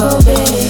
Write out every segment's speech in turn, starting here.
Planet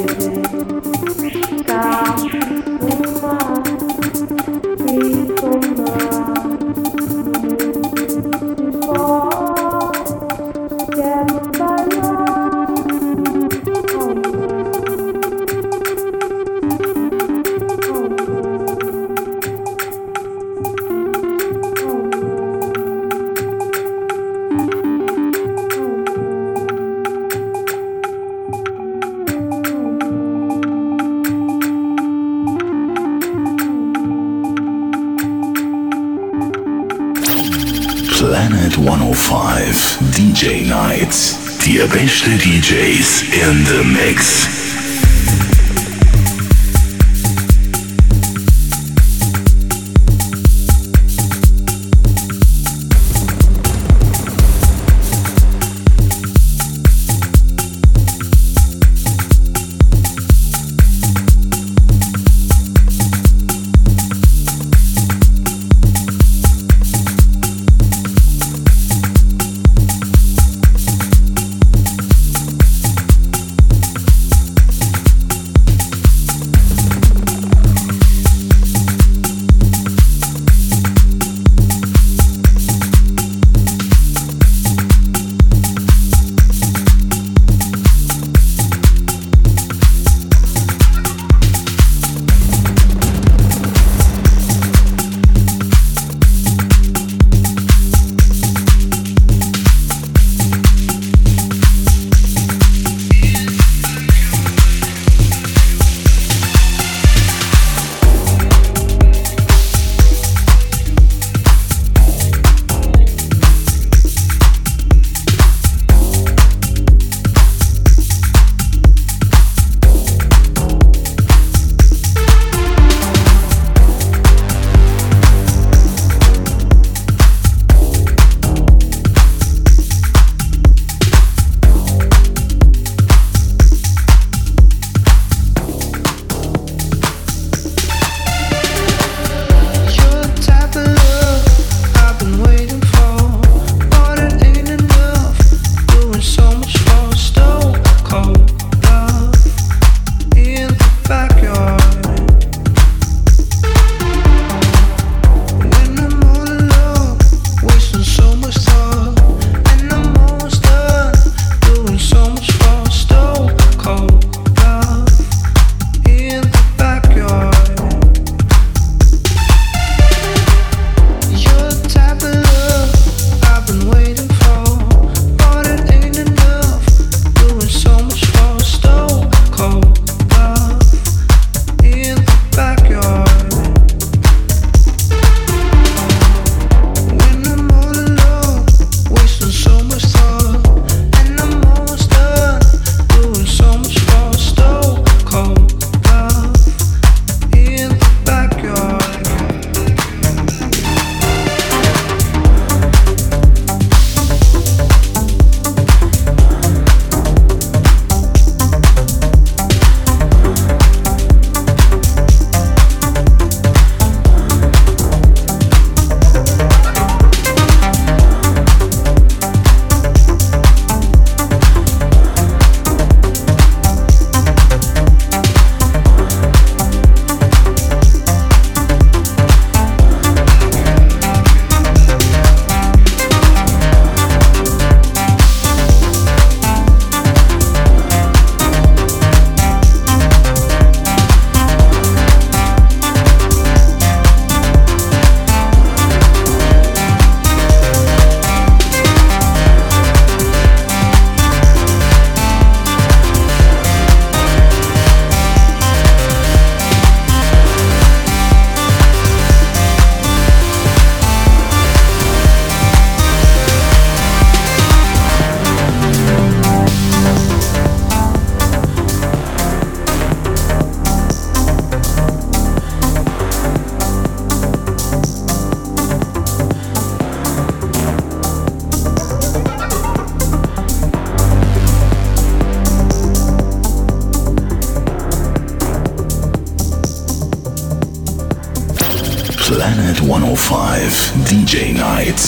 Live DJ Night.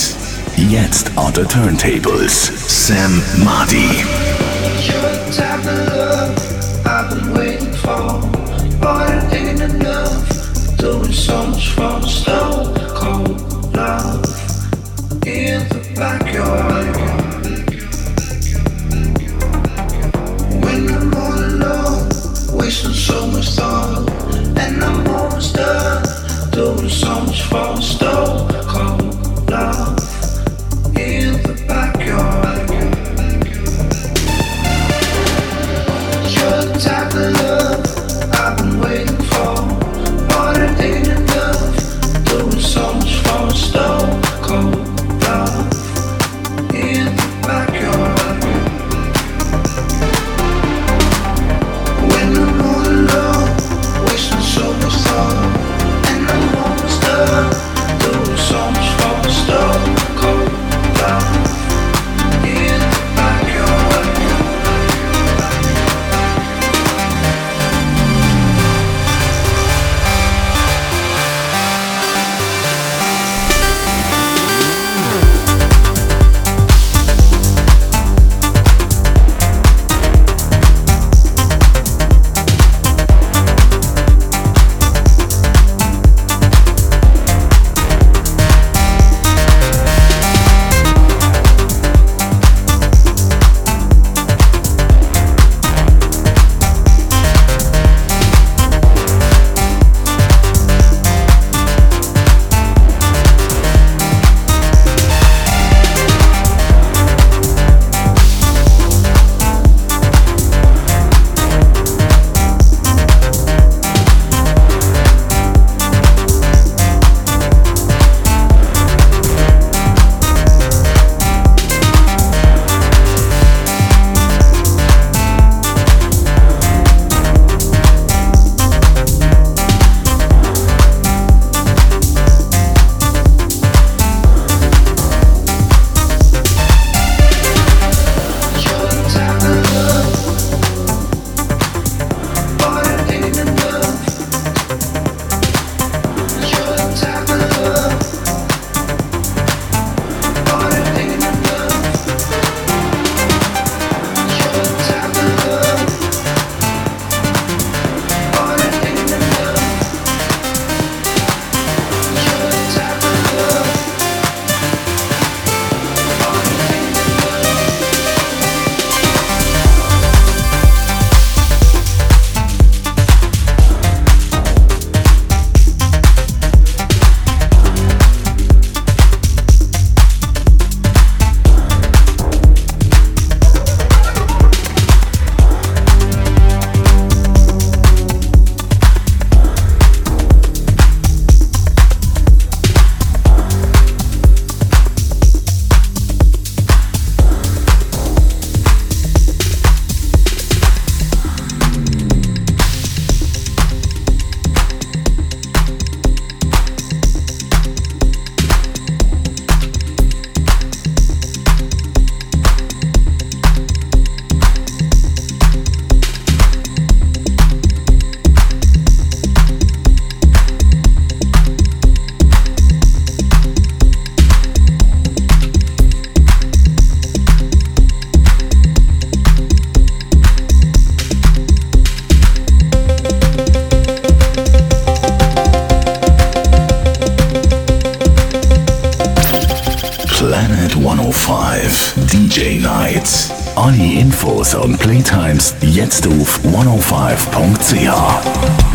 Jetzt on the Turntables. Sam Mardi. srf.ch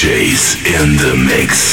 DJs in the mix.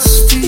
just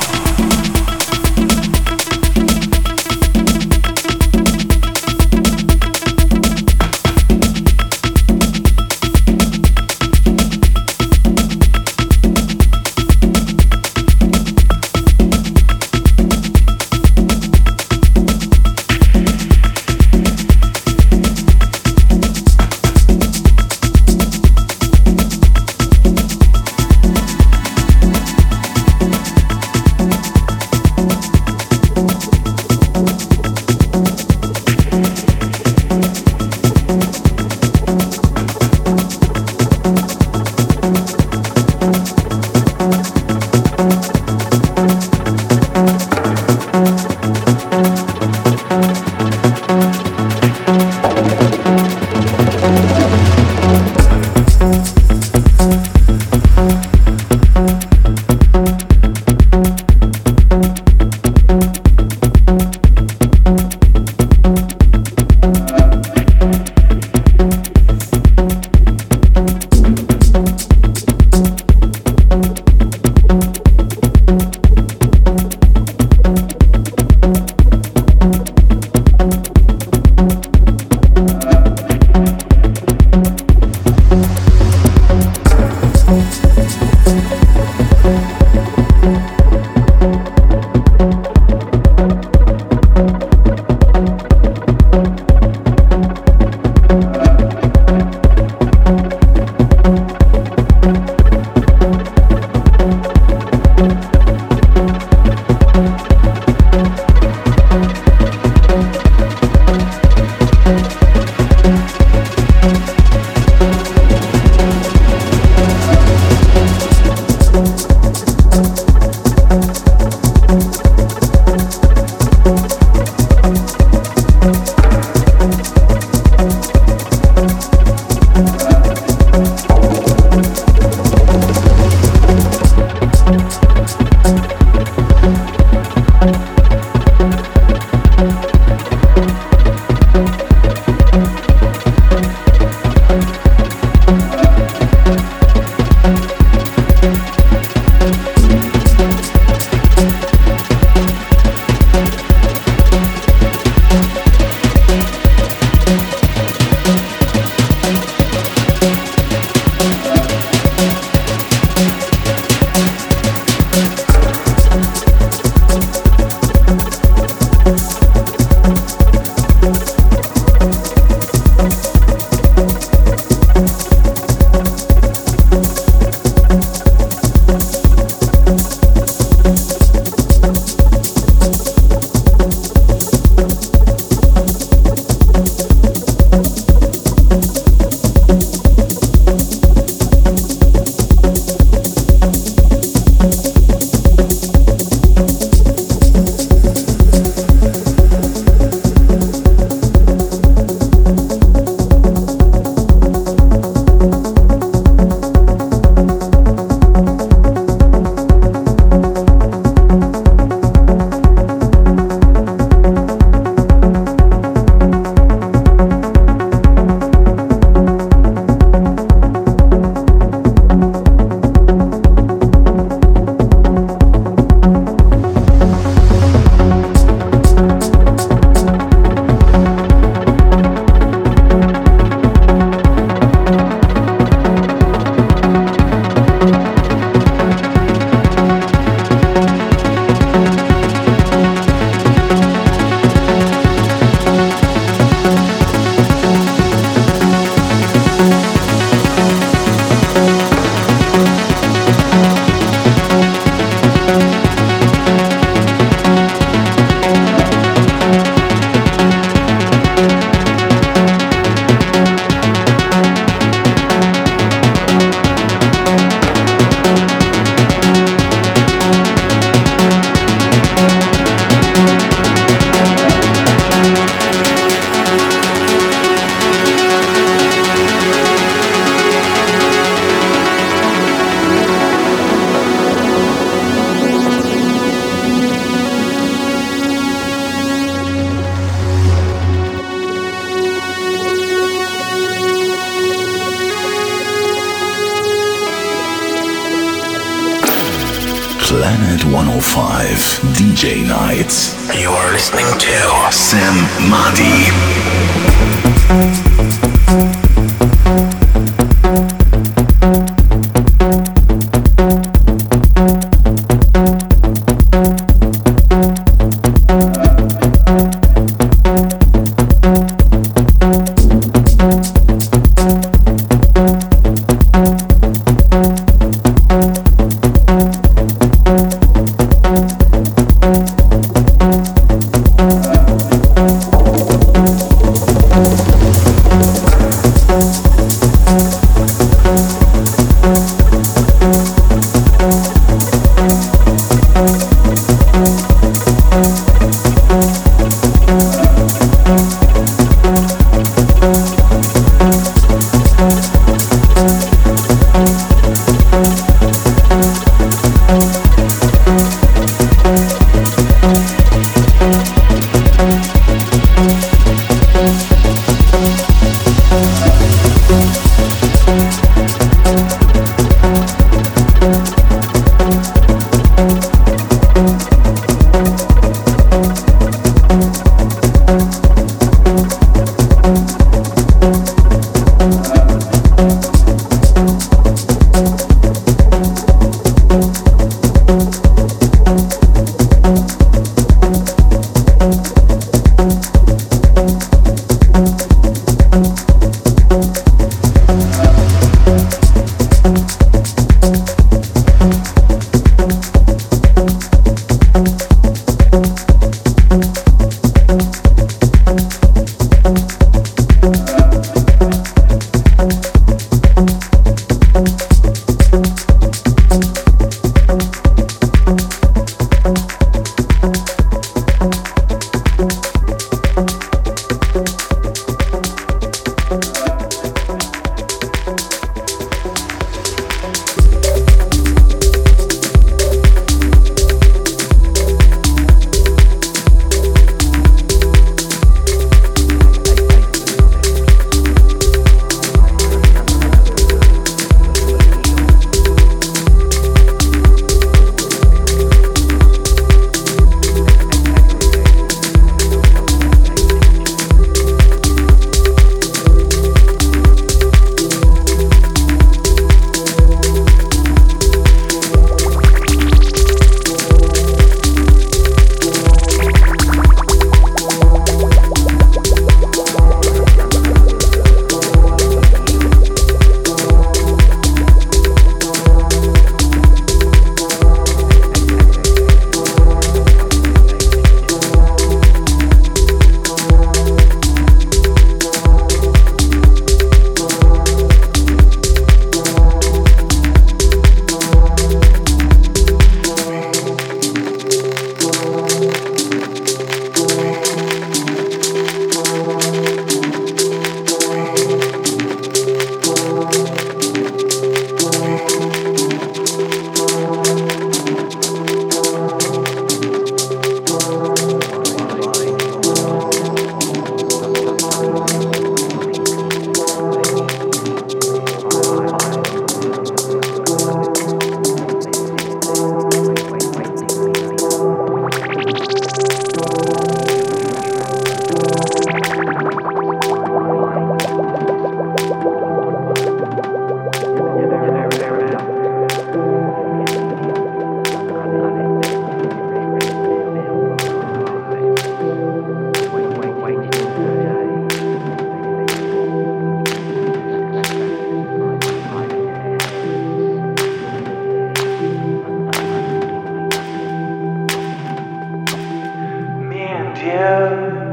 you.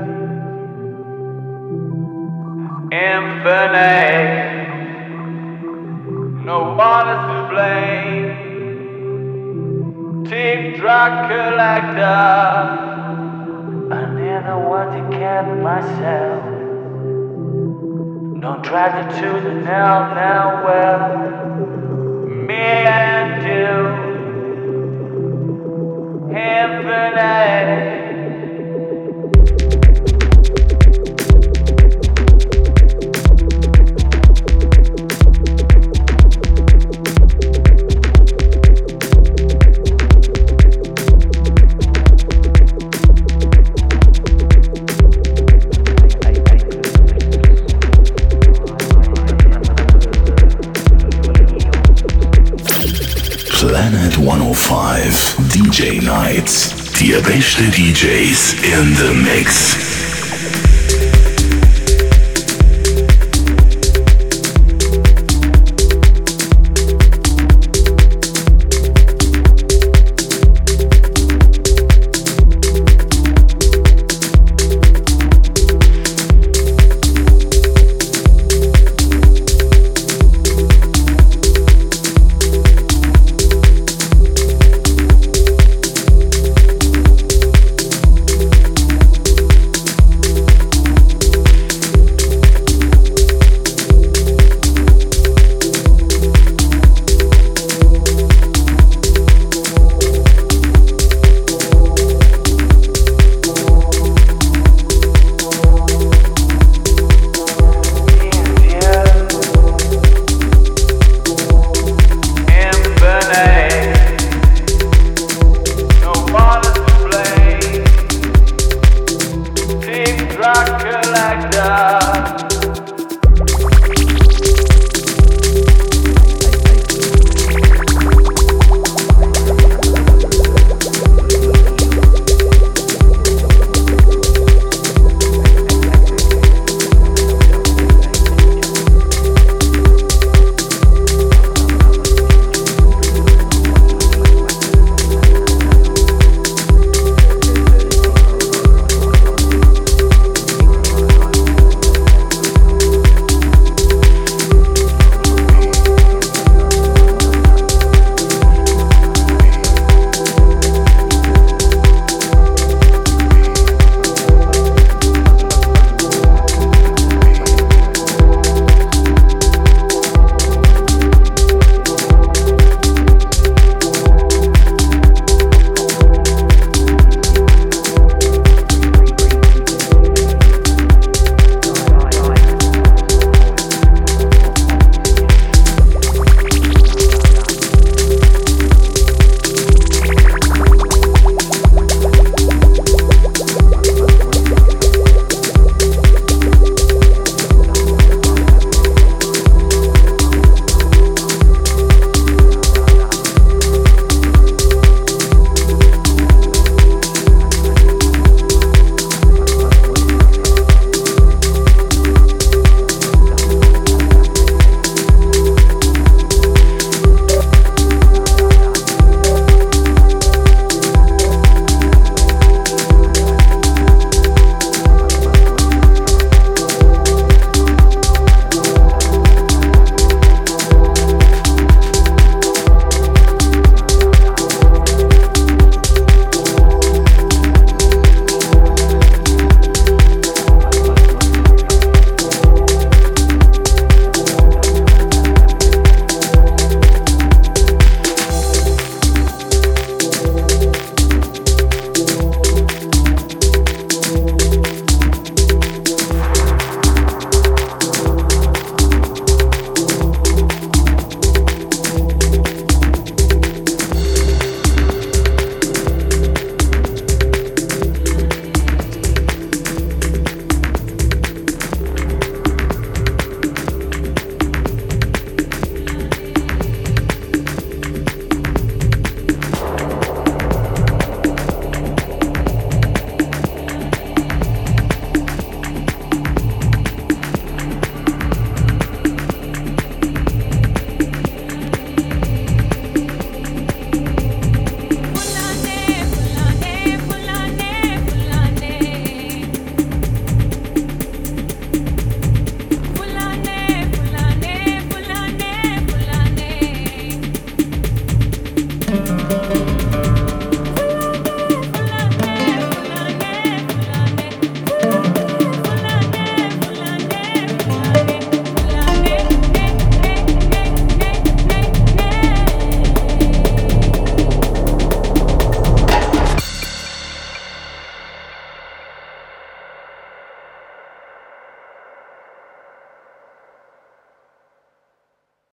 Infinite, no one to blame. Teardrop collector, I never want to get myself. Don't try to choose it now, now, well, me and you, infinite. DJ Nights. Die besten DJs in the Mix.